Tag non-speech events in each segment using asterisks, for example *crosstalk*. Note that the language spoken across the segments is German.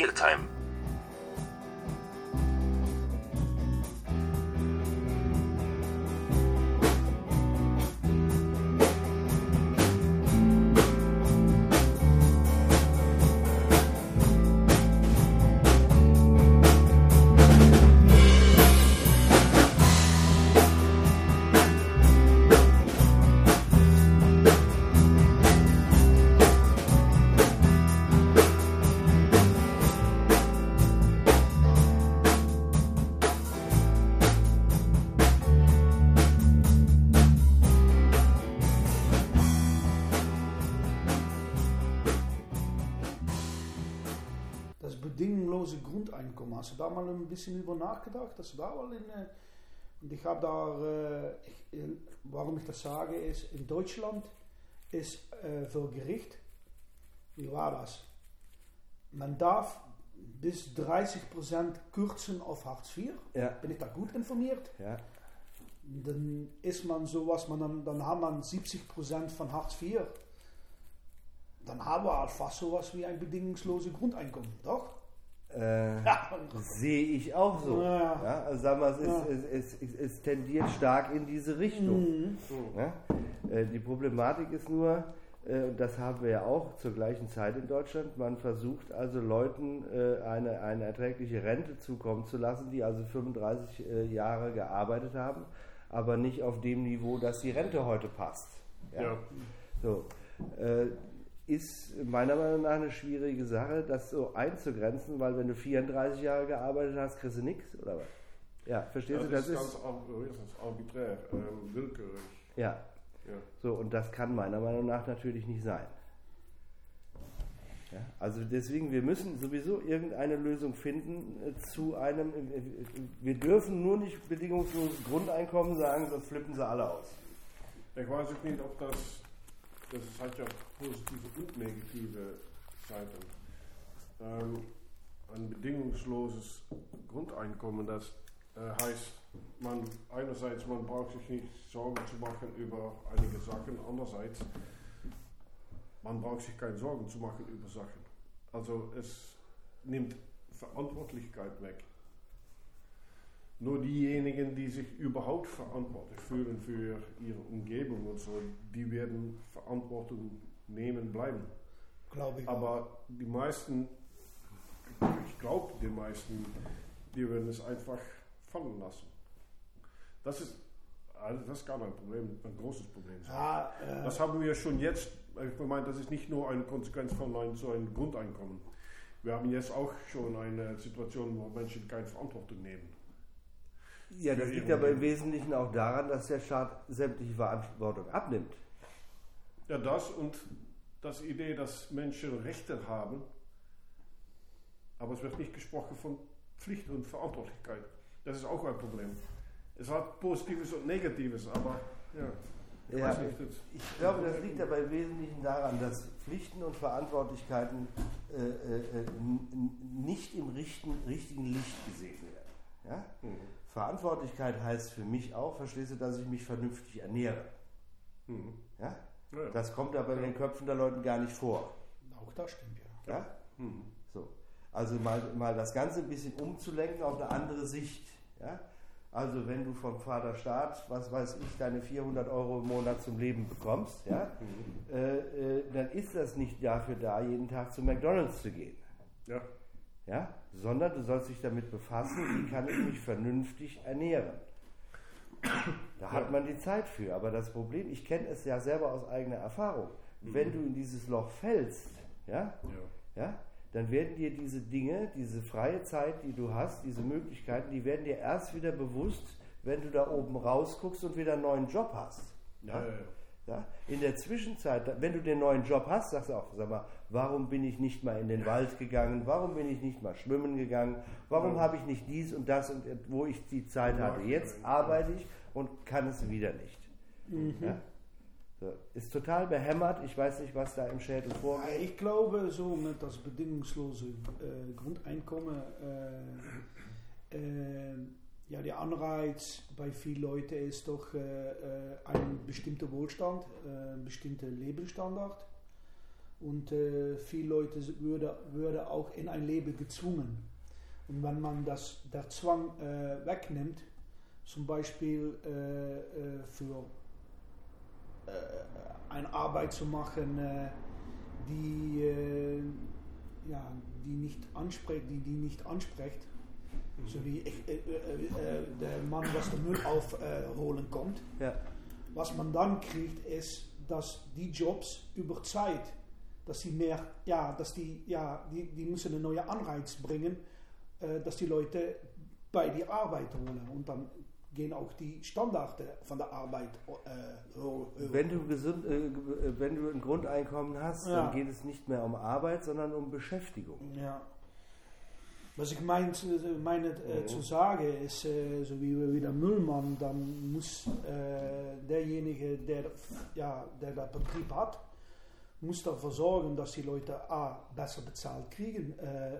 Realtime. Das Grundeinkommen. Hast du da mal ein bisschen über nachgedacht? Hast du da mal in, und ich habe da, ich, warum ich das sage, ist, in Deutschland ist für Gericht, wie war das? Man darf bis 30% kürzen auf Hartz IV. Ja. Bin ich da gut informiert? Ja. Dann ist man sowas, man dann, dann hat man 70% von Hartz IV. Dann haben wir halt fast sowas wie ein bedingungsloses Grundeinkommen, doch? Äh, Ja. *laughs* Sehe ich auch so. Ja. Ja. also sagen wir, es, Ja. ist, es, es, es tendiert stark in diese Richtung. Mhm. Ja? Äh, Die Problematik ist nur, äh, und das haben wir ja auch zur gleichen Zeit in Deutschland, man versucht also Leuten äh, eine, eine erträgliche Rente zukommen zu lassen, die also 35 äh, Jahre gearbeitet haben, aber nicht auf dem Niveau, dass die Rente heute passt. Ja. So, äh, ist meiner Meinung nach eine schwierige Sache, das so einzugrenzen, weil wenn du 34 Jahre gearbeitet hast, kriegst du nichts, oder was? Ja, verstehst Das, du, das ist ist, ganz ist das, arbiträr, ähm, willkürlich. ja, Ja. so, und das kann meiner Meinung nach natürlich nicht sein. Ja, also deswegen, wir müssen sowieso irgendeine Lösung finden äh, zu einem, äh, äh, wir dürfen nur nicht bedingungsloses Grundeinkommen sagen, sonst flippen sie alle aus. Ich weiß nicht, ob das, das hat ja positive und negative Seiten. Ähm, ein bedingungsloses Grundeinkommen, das äh, heißt, man, einerseits, man braucht sich nicht Sorgen zu machen über einige Sachen, andererseits, man braucht sich keine Sorgen zu machen über Sachen. Also es nimmt Verantwortlichkeit weg. Nur diejenigen, die sich überhaupt verantwortlich fühlen für ihre Umgebung und so, die werden Verantwortung nehmen bleiben. Glaube ich. Aber die meisten, ich glaube, die meisten, die werden es einfach fallen lassen. Das ist, also das kann ein Problem, ein großes Problem sein. Ja, äh, Das haben wir schon jetzt, ich meine, das ist nicht nur eine Konsequenz von ein, so einem Grundeinkommen. Wir haben jetzt auch schon eine Situation, wo Menschen keine Verantwortung nehmen. Ja, das liegt aber im Wesentlichen auch daran, dass der Staat sämtliche Verantwortung abnimmt. Ja, das und das Idee, dass Menschen Rechte haben, aber es wird nicht gesprochen von Pflicht und Verantwortlichkeit. Das ist auch ein Problem. Es hat Positives und Negatives, aber ja. Ich Ja, nicht, ich glaube, das liegt aber im Wesentlichen daran, dass Pflichten und Verantwortlichkeiten äh, äh, äh, nicht im richten, richtigen Licht gesehen werden. Ja? Mhm. Verantwortlichkeit heißt für mich auch, verstehst du, dass ich mich vernünftig ernähre. Mhm. Ja? Ja, ja. Das kommt aber in den Köpfen der Leute gar nicht vor. auch das stimmt, ja. Ja? Mhm. So. Also mal, mal das Ganze ein bisschen umzulenken auf eine andere Sicht. Ja? Also wenn du vom Vaterstaat, was weiß ich, deine 400 Euro im Monat zum Leben bekommst, ja, Mhm. äh, äh, dann ist das nicht dafür da, jeden Tag zu McDonalds zu gehen. Ja. Ja? Sondern du sollst dich damit befassen, wie kann ich mich vernünftig ernähren. Da hat man die Zeit für. Aber das Problem, ich kenne es ja selber aus eigener Erfahrung, wenn du in dieses Loch fällst, ja, Ja. ja, dann werden dir diese Dinge, diese freie Zeit, die du hast, diese Möglichkeiten, die werden dir erst wieder bewusst, wenn du da oben rausguckst und wieder einen neuen Job hast. Ja, ja, ja. Ja? In der Zwischenzeit, wenn du den neuen Job hast, sagst du auch, sag mal, warum bin ich nicht mal in den Wald gegangen, warum bin ich nicht mal schwimmen gegangen, warum habe ich nicht dies und das und wo ich die Zeit hatte. Jetzt arbeite ich und kann es wieder nicht. Ja? So. Ist total behämmert, ich weiß nicht, was da im Schädel vorgeht. ich glaube, so mit das bedingungslose äh, Grundeinkommen, äh, äh, ja, der Anreiz bei vielen Leuten ist doch äh, äh, ein bestimmter Wohlstand, äh, ein bestimmter Lebensstandard. Und äh, viele Leute würde, würde auch in ein Leben gezwungen. Und wenn man das, der Zwang äh, wegnimmt, zum Beispiel äh, äh für eine Arbeit zu machen, die, ja, die, nicht anspricht, die, die nicht anspricht. So wie ich, der Mann, was den Müll aufholen kommt. Ja. Was man dann kriegt, ist, dass die Jobs über Zeit dass sie mehr, ja, dass die, ja, die, die müssen einen neuen Anreiz bringen, äh, dass die Leute bei die Arbeit holen und dann gehen auch die Standards von der Arbeit äh, höher. Wenn du, gesund, äh, wenn du ein Grundeinkommen hast, ja. dann geht es nicht mehr um Arbeit, sondern um Beschäftigung. Ja. Was ich mein, meine äh, zu sagen ist, äh, so wie, wie der Müllmann, dann muss äh, derjenige, der, ja, der der Betrieb hat, muss dafür sorgen, dass die Leute A besser bezahlt kriegen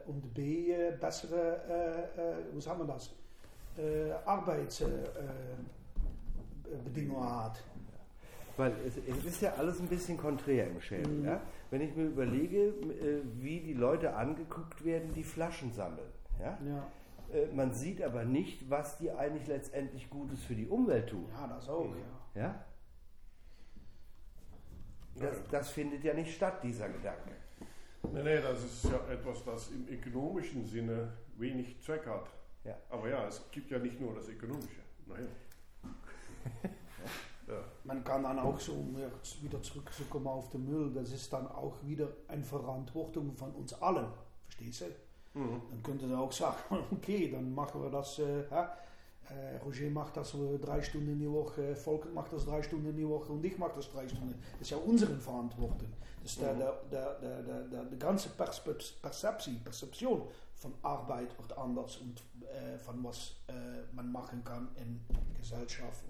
und B bessere, äh, wie sagen wir das, Arbeitsbedingungen hat. Weil es, es, ist ja alles ein bisschen konträr im Schelm. Mhm. Ja? Wenn ich mir überlege, wie die Leute angeguckt werden, die Flaschen sammeln. Ja? ja. Man sieht aber nicht, was die eigentlich letztendlich Gutes für die Umwelt tun. Ja, das auch. Ja? ja? Das, das findet ja nicht statt, dieser Gedanke. Nein, nein, das ist ja etwas, das im ökonomischen Sinne wenig Zweck hat. Ja. Aber ja, es gibt ja nicht nur das Ökonomische. Naja. *laughs* ja. Man kann dann auch so, wieder zurückzukommen auf den Müll, das ist dann auch wieder eine Verantwortung von uns allen. Verstehst du? Mhm. Dann könnte man auch sagen, *laughs* okay, dann machen wir das. Äh, äh, Roger macht das drei Stunden in die Woche, Volker macht das drei Stunden in die Woche und ich mache das drei Stunden. Das ist ja unsere Verantwortung. Das ist der, der, der, der, der, der ganze Perzeptie, Perzeption von Arbeit wird anders und äh, von was äh, man machen kann in Gesellschaft.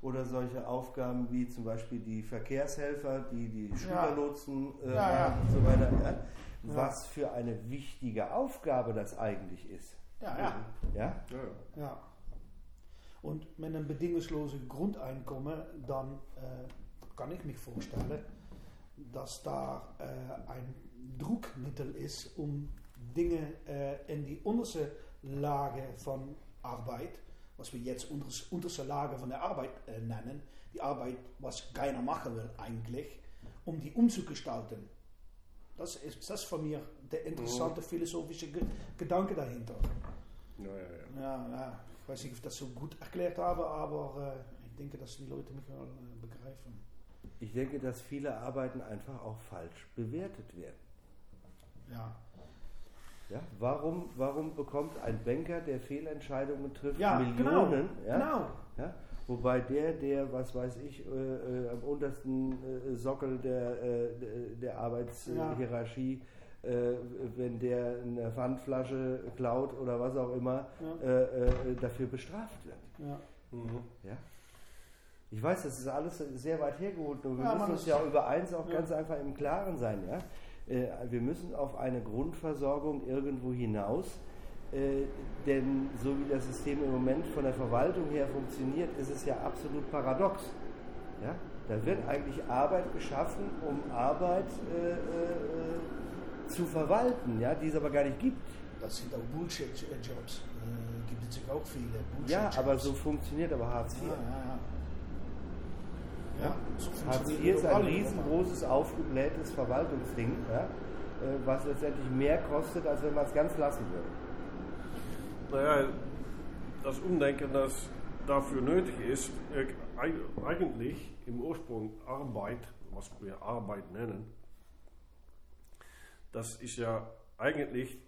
Oder solche Aufgaben wie zum Beispiel die Verkehrshelfer, die die Schülerlotsen äh, ja, ja. und so weiter. Ja? Was für eine wichtige Aufgabe das eigentlich ist. Ja, ja. Ja? ja. ja. Und mit einem bedingungslosen Grundeinkommen, dann äh, kann ich mich vorstellen, dass da äh, ein Druckmittel ist, um Dinge äh, in die unterste Lage von Arbeit, was wir jetzt unterste Lage von der Arbeit äh, nennen, die Arbeit, was keiner machen will eigentlich, um die umzugestalten. Das ist das von mir der interessante mhm. philosophische Gedanke dahinter. Ja, ja, ja. ja, ja. Ich weiß nicht, ob ich das so gut erklärt habe, aber äh, ich denke, dass die Leute mich mal äh, begreifen. Ich denke, dass viele Arbeiten einfach auch falsch bewertet werden. Ja. Ja, warum, warum bekommt ein Banker, der Fehlentscheidungen trifft, ja, genau, Millionen? Genau, ja, genau. Ja, wobei der, der, was weiß ich, äh, äh, am untersten äh, Sockel der, äh, der Arbeitshierarchie äh, wenn der eine Pfandflasche klaut oder was auch immer, ja. äh, äh, dafür bestraft wird. Ja. Mhm. ja. Ich weiß, das ist alles sehr weit hergeholt und wir ja, müssen uns ja über eins auch ganz einfach im Klaren sein. Ja? Äh, wir müssen auf eine Grundversorgung irgendwo hinaus, äh, denn so wie das System im Moment von der Verwaltung her funktioniert, ist es ja absolut paradox. Ja? Da wird eigentlich Arbeit geschaffen, um Arbeit äh, zu verwalten, ja, die es aber gar nicht gibt. Das sind auch Bullshit-Jobs. Äh, gibt es auch viele. Ja, aber so funktioniert aber Hartz IV. Ja, ja, ja. ja so Hartz IV ist ein riesengroßes, aufgeblähtes Verwaltungsding, ja, äh, was letztendlich mehr kostet, als wenn man es ganz lassen würde. Naja, das Umdenken, das dafür nötig ist, äh, eigentlich im Ursprung Arbeit, was wir Arbeit nennen, das ist ja eigentlich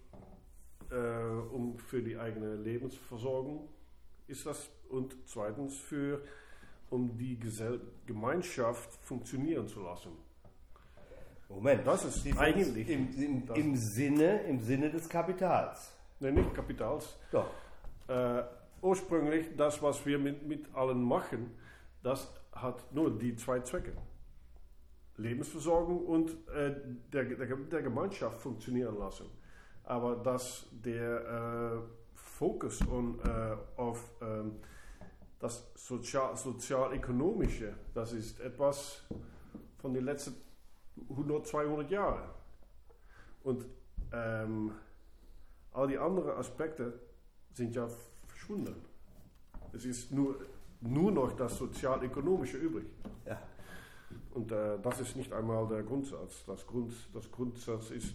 äh, um für die eigene Lebensversorgung ist das und zweitens für um die Gesell Gemeinschaft funktionieren zu lassen. Moment, das ist die eigentlich im, im, im, Sinne, im Sinne des Kapitals. Nein, nicht Kapitals. Doch. Äh, ursprünglich das, was wir mit, mit allen machen, das hat nur die zwei Zwecke. Lebensversorgung und äh, der, der, der, Gemeinschaft funktionieren lassen. Aber dass der äh, Fokus on, äh, auf ähm, das Sozial, Sozial-Ökonomische, das ist etwas von den letzten 100, 200 Jahre. Und ähm, all die anderen Aspekte sind ja verschwunden. Es ist nur, nur noch das Sozialökonomische übrig. Ja. Und äh, das ist nicht einmal der Grundsatz. Das, Grund, das Grundsatz ist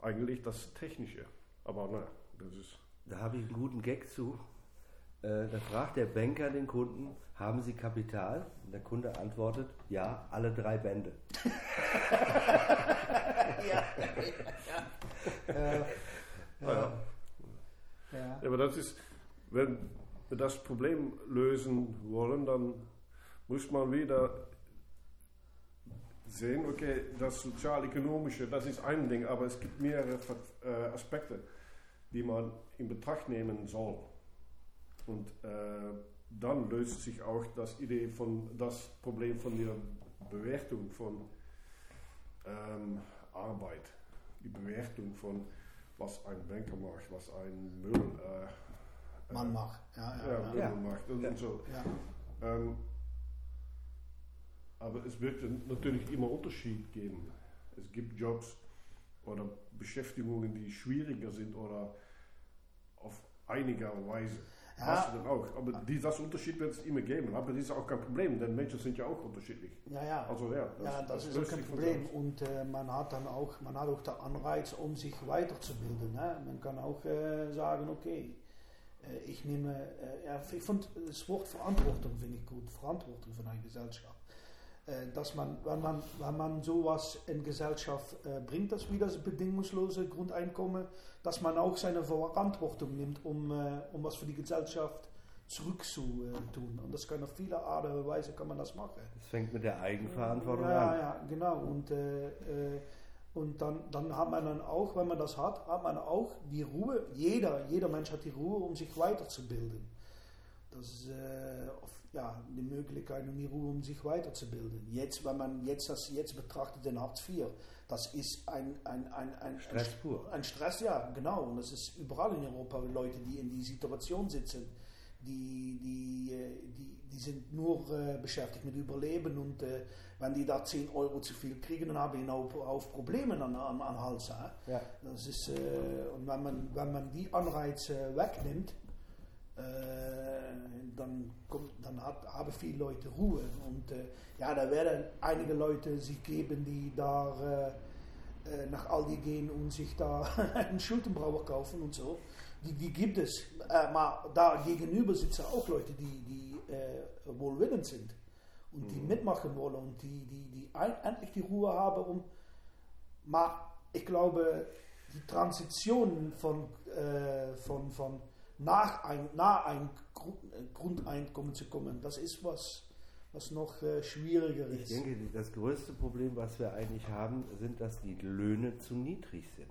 eigentlich das Technische. Aber na, das ist. Da habe ich einen guten Gag zu. Äh, da fragt der Banker den Kunden, haben Sie Kapital? Und der Kunde antwortet, ja, alle drei Bände. *laughs* ja, ja. Ja. Ja. Aber das ist, wenn wir das Problem lösen wollen, dann muss man wieder sehen, okay, das sozial-ökonomische, das ist ein Ding, aber es gibt mehrere äh, Aspekte, die man in Betracht nehmen soll. Und äh, dann löst sich auch das Idee von das Problem von der Bewertung von ähm, Arbeit, die Bewertung von was ein Banker macht, was ein Müll äh, Man äh, macht. Ja, ja, ja, ja. Macht und, Ja. und so. ja. Ähm, aber es wird natürlich immer Unterschied geben. Es gibt Jobs oder Beschäftigungen, die schwieriger sind oder auf einiger Weise. Ja. Hast du dann auch. Aber die, das Unterschied wird es immer geben. Aber das ist auch kein Problem, denn Menschen sind ja auch unterschiedlich. Ja, ja. Also ja, ja, das, ist auch kein Problem. Und äh, man hat dann auch, man hat auch den Anreiz, um sich weiterzubilden. Ne? Man kann auch äh, sagen, okay, äh, ich nehme, äh, ja, ich finde das Wort Verantwortung finde ich gut, Verantwortung von einer Gesellschaft. Äh, dass man, wenn man, wenn man sowas in Gesellschaft äh, bringt, das wie das bedingungslose Grundeinkommen, dass man auch seine Verantwortung nimmt, um, äh, um was für die Gesellschaft zurückzutun. Und das kann auf viele Art und Weise kann man das machen. Das fängt mit der Eigenverantwortung ja, an. Ja, genau. Und, äh, und dann, dann hat man dann auch, wenn man das hat, hat man auch die Ruhe, jeder, jeder Mensch hat die Ruhe, um sich weiterzubilden. Das ist äh, auf- ja, die Möglichkeit und die Ruhe, um sich weiterzubilden. Jetzt, wenn man jetzt das jetzt betrachtet, den Hartz IV, das ist ein, ein, ein, ein Stress pur. ein Stress, ja, genau. Und das ist überall in Europa Leute, die in die Situation sitzen, die, die, äh, die, die sind nur äh, beschäftigt mit Überleben und äh, wenn die da 10 Euro zu viel kriegen, dann haben die auf, auf Probleme an, an, an Hals. Ja. Das ist, äh, und wenn man, wenn man die Anreize wegnimmt, dann, kommt, dann hat, haben viele Leute Ruhe. Und äh, ja, da werden einige Leute sich geben, die da äh, äh, nach Aldi gehen und sich da *laughs* einen Schultenbrauer kaufen und so. Die, die gibt es. Äh, aber da gegenüber sitzen auch Leute, die, die äh, wohlwillend sind und die mitmachen wollen und die, die, die endlich die Ruhe haben, um. Maar ich glaube, die Transition von, äh, von, von nach ein, nach ein äh, Grundeinkommen zu kommen, das ist was, was noch äh, schwieriger Ich ist. denke, die- das größte Problem, was wir eigentlich haben, sind, dass die Löhne zu niedrig sind.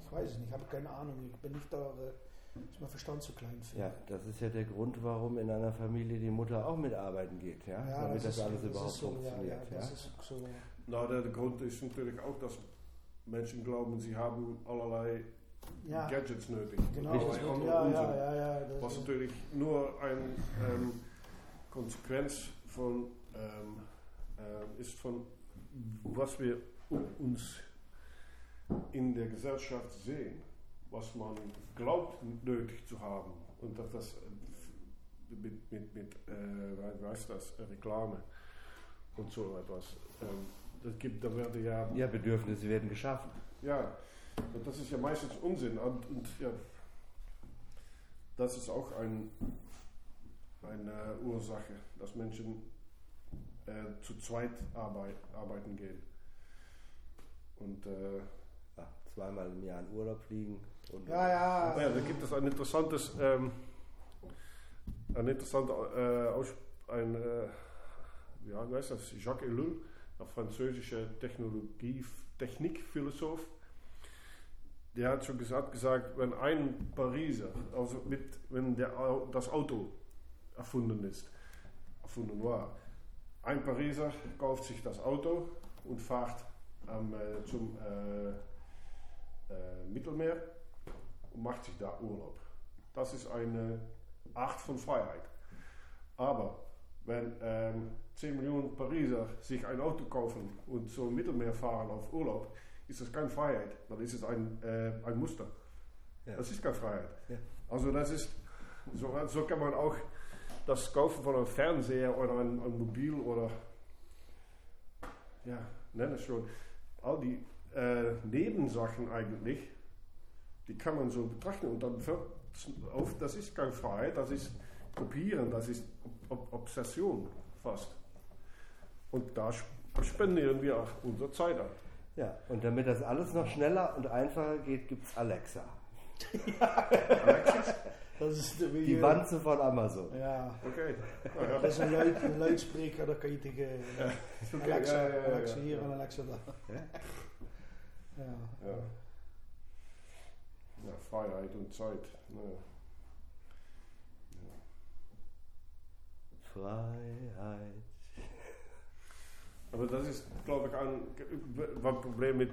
Ich weiß es nicht, ich habe keine Ahnung. Ich bin nicht da, äh, ist mein Verstand zu klein für. Ja, das ist ja der Grund, warum in einer Familie die Mutter auch mitarbeiten geht, ja, damit das, ist- alles das überhaupt ist so, funktioniert. Ja, ja, das ja. ist so. Der, der Grund ist natürlich auch, dass Menschen glauben, sie haben allerlei Ja, Gadgets nötig. genau. Richtig. Ja, ja, ja, ja. Das Was natürlich nur eine ähm, Konsequenz von ähm, ähm, ist von was wir um uns in der Gesellschaft sehen, was man glaubt nötig zu haben und dass das äh, mit, mit, mit äh, wie heißt das, Reklame und so etwas. Ähm, das gibt, da werde ja ja, Bedürfnisse werden geschaffen. ja, und das ist ja meistens Unsinn. Und, und ja, das ist auch ein, eine Ursache, dass Menschen äh, zu zweit arbeit, arbeiten gehen. Und äh, Ja, zweimal im Jahr in Urlaub fliegen. Und ja, ja. ja, da gibt es ein interessantes, ähm, ein interessanter, äh, ein, äh, ja, wie heißt das, Jacques Ellul, ein französischer Technologie, Technikphilosoph, der hat schon gesagt, gesagt, wenn ein Pariser, also mit, wenn der, das Auto erfunden ist, erfunden war, ein Pariser kauft sich das Auto und fährt am, äh, zum äh, äh, Mittelmeer und macht sich da Urlaub. Das ist eine Art von Freiheit. Aber wenn ähm, 10 Millionen Pariser sich ein Auto kaufen und im Mittelmeer fahren auf Urlaub, ist das keine Freiheit. Dann ist es ein, äh, ein Muster. Ja. Das ist keine Freiheit. Ja. Also das ist, so, so kann man auch das Kaufen von einem Fernseher oder ein, ein Mobil oder, ja, nenn es schon, all die äh, Nebensachen eigentlich, die kann man so betrachten und dann fällt auf, das ist keine Freiheit, das ist Kopieren, das ist Ob Obsession fast. Und da spendieren wir auch unsere Zeit an. Ja, und damit das alles noch schneller und einfacher geht, gibt es Alexa. Dat is de, Die Wanze von Amazon. Ja, Okay. dat is een, luid, een luidspreker, kan je tegen eh, Okay, Alexa, ja, ja, ja, Alexa ja. hier en Alexa daar. Ja. Ja. Ja. ja, Freiheit und Zeit. Ja. Freiheit. Aber das ist, glaube ich, ein, ein Problem mit,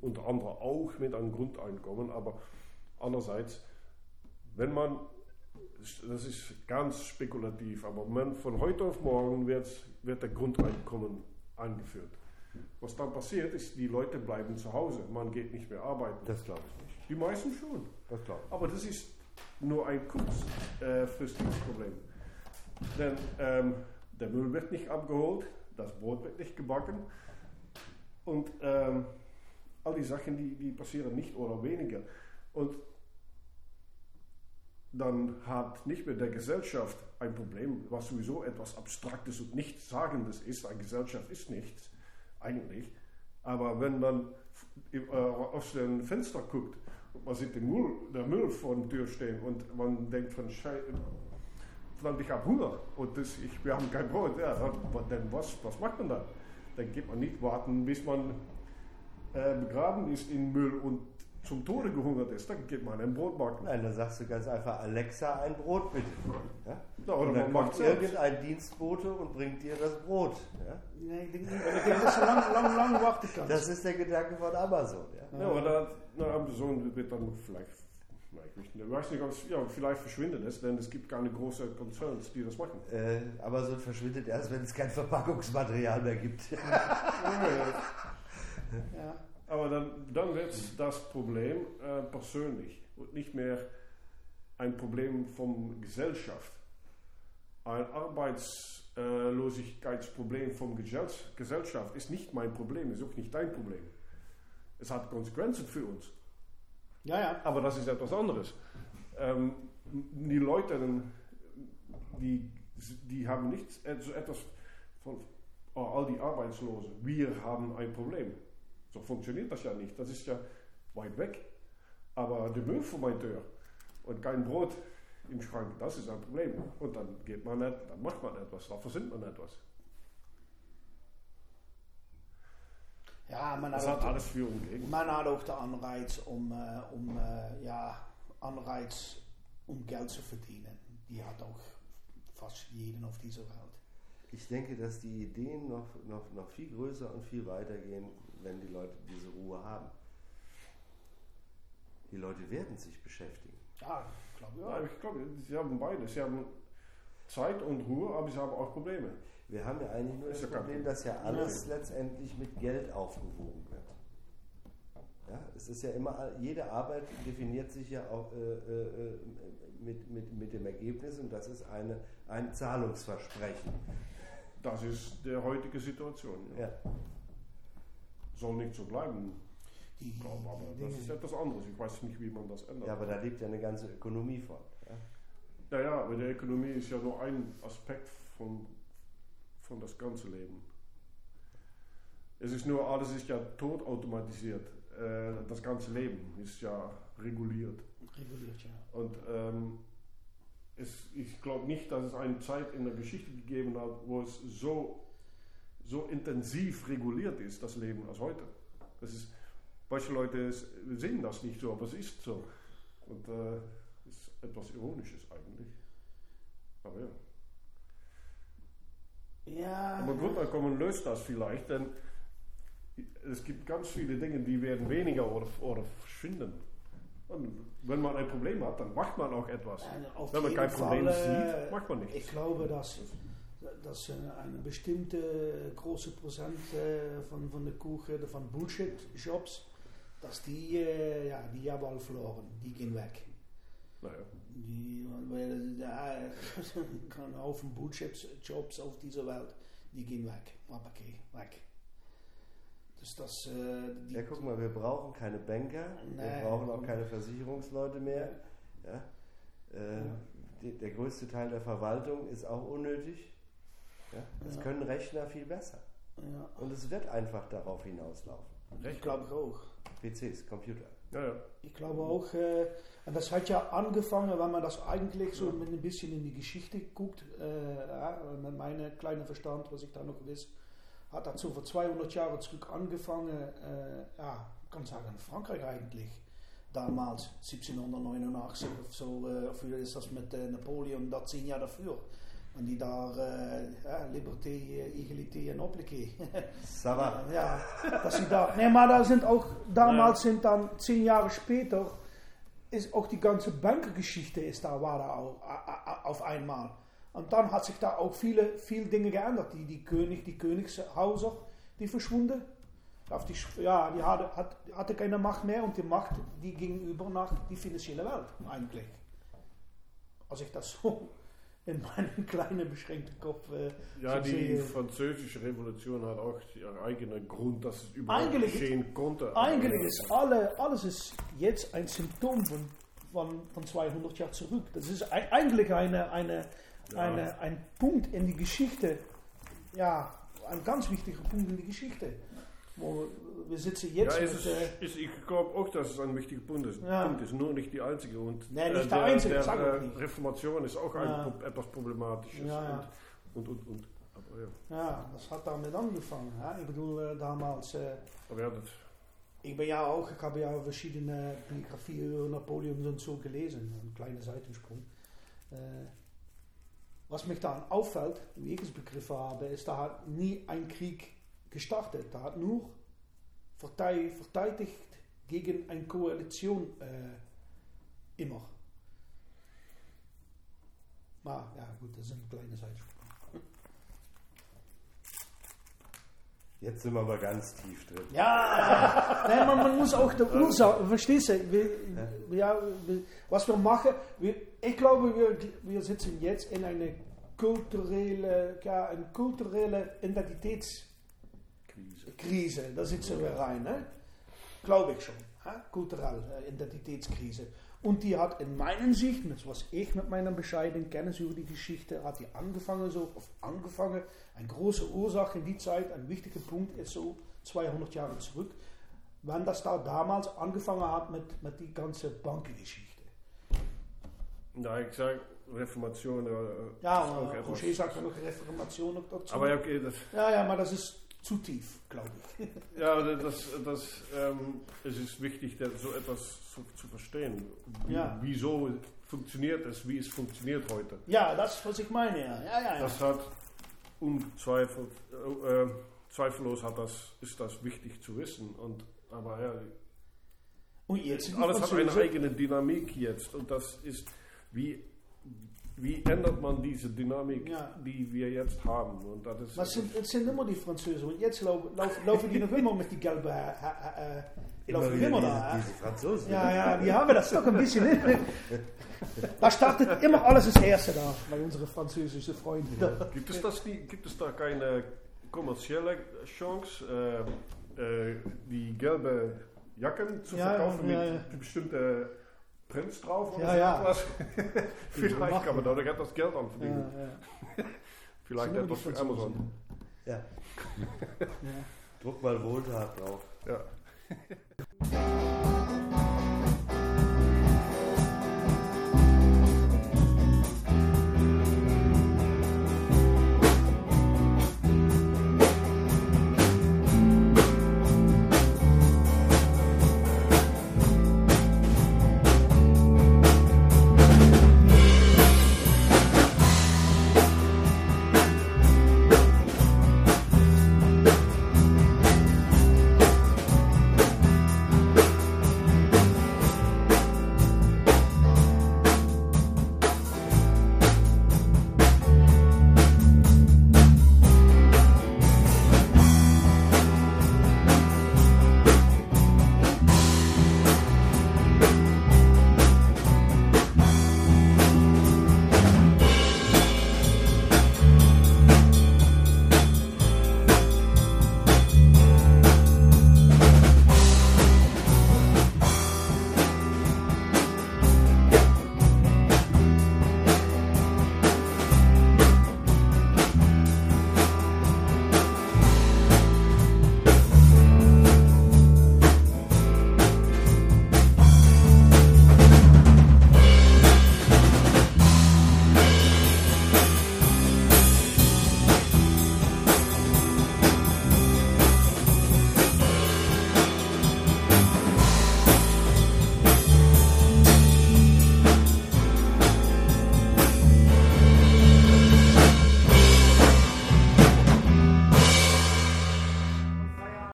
unter anderem auch mit einem Grundeinkommen. Aber andererseits, wenn man, das ist ganz spekulativ, aber man, von heute auf morgen wird, wird der Grundeinkommen eingeführt. Was dann passiert, ist, die Leute bleiben zu Hause. Man geht nicht mehr arbeiten. Das glaube ich nicht. Die meisten schon. Das glaube ich. Aber das ist nur ein kurzfristiges Problem. Denn ähm, der Müll wird nicht abgeholt, das Brot wird nicht gebacken und ähm, all die Sachen, die, die passieren nicht oder weniger. Und dann hat nicht mehr der Gesellschaft ein Problem, was sowieso etwas Abstraktes und Nichtsagendes ist. Eine Gesellschaft ist nichts, eigentlich. Aber wenn man äh, aus dem Fenster guckt und man sieht den Müll, der Müll vor der Tür stehen und man denkt von Scheiße, verdammt, ich habe Hunger und das, ich, wir haben kein Brot. Ja, dann, was, was macht man dann? Dann geht man nicht warten, bis man äh, begraben ist in Müll und zum Tode gehungert ist. Dann geht man ein Brot backen. Nein, dann sagst du ganz einfach, Alexa, ein Brot bitte. Ja? Ja, oder Und dann man macht kommt irgendein Dienstbote und bringt dir das Brot. Ja? Lang, lang, lang kan. Das ist der Gedanke von Amazon. Ja? Ja, aber da, na, Amazon wird dann vielleicht, ich weiß nicht, ob es, ja, vielleicht verschwindet es, denn es gibt keine großen Concerns, die das machen. Äh, Amazon verschwindet erst, wenn es kein Verpackungsmaterial mehr gibt. *laughs* Ja. Aber dann, dann wird das Problem äh, persönlich und nicht mehr ein Problem von Gesellschaft. Ein Arbeitslosigkeitsproblem von Gesell Gesellschaft ist nicht mein Problem, ist auch nicht dein Problem. Es hat Konsequenzen für uns. Ja, ja. Aber das ist etwas anderes. Ähm, die Leute, die, die haben nichts, so etwas von oh, all die Arbeitslosen. Wir haben ein Problem. So funktioniert das ja nicht. Das ist ja weit weg. Aber der Müll vor meiner Tür und kein Brot im Schrank, das ist ein Problem. Und dann geht man nicht, dann macht man etwas, dann versinnt man etwas. Ja, men Das had, hat ook, alles für und gegen. men had ook de Anreiz om, eh, om eh, ja, Anreiz om Geld zu verdienen. Die hat auch fast jeden auf dieser Welt. Ich denke, dass die Ideen noch, noch, noch viel größer und viel weiter gehen, wenn die Leute diese Ruhe haben. Die Leute werden sich beschäftigen. Ja, ich glaube Ja, ja. ich glaube, sie haben beides. Sie haben Zeit und Ruhe, aber sie haben auch Probleme. Wir haben ja eigentlich nur das kein Problem, dass ja alles letztendlich mit Geld aufgewogen wird. Ja, es ist ja immer, jede Arbeit definiert sich ja auch äh, äh, mit, mit, mit dem Ergebnis und das ist eine, ein Zahlungsversprechen. Das ist die heutige Situation. Ja. Ja. Soll nicht so bleiben, ich glaube, aber das ist etwas anderes. Ich weiß nicht, wie man das ändert. ja, aber da lebt ja eine ganze Ökonomie von. Ja. ja, ja, aber die Ökonomie ist ja nur ein Aspekt von, von das ganze Leben. Es ist nur, alles ist ja tot automatisiert. Äh, das ganze Leben ist ja reguliert. reguliert, ja. Und ähm, es, ich glaube nicht, dass es eine Zeit in der Geschichte gegeben hat, wo es so, so intensiv reguliert ist, das Leben, als heute. Das ist, manche Leute sehen das nicht so, aber es ist so. Und äh, ist etwas Ironisches eigentlich. Aber ja. Ja, Aber Grundeinkommen löst das vielleicht, denn es gibt ganz viele Dinge, die werden weniger oder, oder verschwinden. Und wenn man ein Problem hat, dann macht man auch etwas. Auf Wenn man kein Problem Fall, äh, sieht, macht man nichts. Ich glaube, dass dass eine bestimmte große Prozent äh, von, von der Kuchen, von Bullshit-Jobs, dass die, äh, ja, die haben alle verloren, die gehen weg. Naja. Die, weil ja, ein Haufen Bullshit-Jobs auf dieser Welt, die gehen weg. Aber okay, weg. Das, das, äh, die, Ja, guck mal, wir brauchen keine Banker, Nee. wir brauchen auch keine Versicherungsleute mehr. Ja? Äh, die, der größte Teil der Verwaltung ist auch unnötig. Ja? Es Ja. können Rechner viel besser. ja, Und es wird einfach darauf hinauslaufen. ich glaube auch. PCs, Computer. Ja, ja. Ich glaube auch, äh, und das hat ja angefangen, wenn man das eigentlich so mit ein bisschen in die Geschichte guckt, äh, ja, mit meinem kleinen Verstand, was ich da noch weiß, hat das so vor 200 Jahren zurück angefangen, äh, ja, kann sagen, in Frankreich eigentlich. Damals, 1789, of so, äh, früher ist das mit äh, Napoleon, dat zehn Jahre dafür. Und die da, äh, ja, Liberté, Egalité en Appliqué. *laughs* Ça va. Ja, dass sie da. Nee, maar da sind auch, damals sind dann zehn Jahre später, ist auch die ganze Bankergeschichte ist da, war da auch, auf einmal. Und dann hat sich da auch viele, viele Dinge geändert. Die, die König, die Königshauser, die verschwunden. Auf die, ja, die hatte, hat, hatte keine Macht mehr und die Macht, die ging über nach die finanzielle Welt, eigentlich. Als ich das so in meinem *laughs* kleinen, beschränkten Kopf äh, Ja, so die französische Revolution hat auch ihren eigenen Grund, dass es überhaupt Eigentlich- geschehen konnte. Eigentlich ist alle, alles ist jetzt ein Symptom von, von, von 200 Jahren zurück. Das ist ei- eigentlich eine, eine, Ja. eine, ein Punkt in die Geschichte, ja, ein ganz wichtiger Punkt in die Geschichte. Wo wir sitzen Ja, jetzt mit, ist, äh, ist, ich glaube auch, dass es ein wichtiger Punkt ist. Ja. Punkt ist nur nicht die einzige. Und Nee, nicht äh, der einzige, der, ich äh. Reformation ist auch ein, Ja. Pro- etwas Problematisches. Ja, ja. Und, und, und, und. Aber ja, ja, das hat damit angefangen. Ja. Ich bedoel, äh, damals, äh, ja, ich bin ja auch, ich habe ja verschiedene Biografien über Napoleon und so gelesen, ein kleiner Seitensprung. Äh, was mich daran auffällt, wie ich es begriffen habe, ist, da hat nie ein Krieg gestartet. Da hat nur vertei- verteidigt gegen eine Koalition äh, immer. Maar ja, gut, das sind kleine Seitensprünge. Jetzt sind wir aber ganz tief drin. Ja, nee, maar man muss auch die Ursache, verstehst du? Wir, ja, wir, was wir machen, wir, ich glaube, wir, wir sitzen jetzt in eine kulturelle, ja, eine kulturelle Identitätskrise. Krise. Da sitzen wir rein, ne? glaube ich schon. Hä? Kulturelle äh, Identitätskrise. Und die hat in meiner Sicht, das was ich mit meiner bescheidenen Kenntnis über die Geschichte, hat die angefangen so, auf angefangen, eine große Ursache in die Zeit, ein wichtiger Punkt ist so 200 Jahre zurück, wann das da damals angefangen hat mit, mit die ganze Bankengeschichte. Ja, ich sage Reformation. Äh, Ja, ist aber etwas- Roger sagt ja noch Reformation noch dazu. Aber ja, okay, das, ja, ja, maar dat is zu tief, glaube ich. *laughs* ja, das, das, ähm, es ist wichtig, so etwas zu, zu verstehen. Wie, Ja. Wieso funktioniert es, wie es funktioniert heute. Ja, das ist, was ich meine, ja. Ja, ja. Das hat unzweifelt, äh, äh, zweifellos hat das, ist das wichtig zu wissen. Und, aber ja, Und jetzt alles hat eine eigene Dynamik jetzt. Und das ist, wie, wie ändert man diese Dynamik, Ja. die wir jetzt haben? Und das ist, Maar het zijn, het zijn immer die Franzosen. Want jetzt laufen, laufen, laufen die noch immer mit die gelbe. Äh, äh, äh, laufen immer diese, da. diese Franzosen. Ja, ja, die haben das doch ein bisschen. Da startet immer alles als Erste da, bei unseren französischen Freunden. Gibt es, das, die, gibt es da keine kommerzielle Chance, äh, äh, die gelbe Jacken zu Ja, verkaufen ja, mit ja. bestimmten Prints drauf oder Ja, so ja. etwas? *laughs* Vielleicht kann man da etwas Geld an Ja, verdienen. ja. *laughs* Vielleicht etwas für. Amazon. Ja. *laughs* Ja. Druck mal Wohltat drauf. Ja.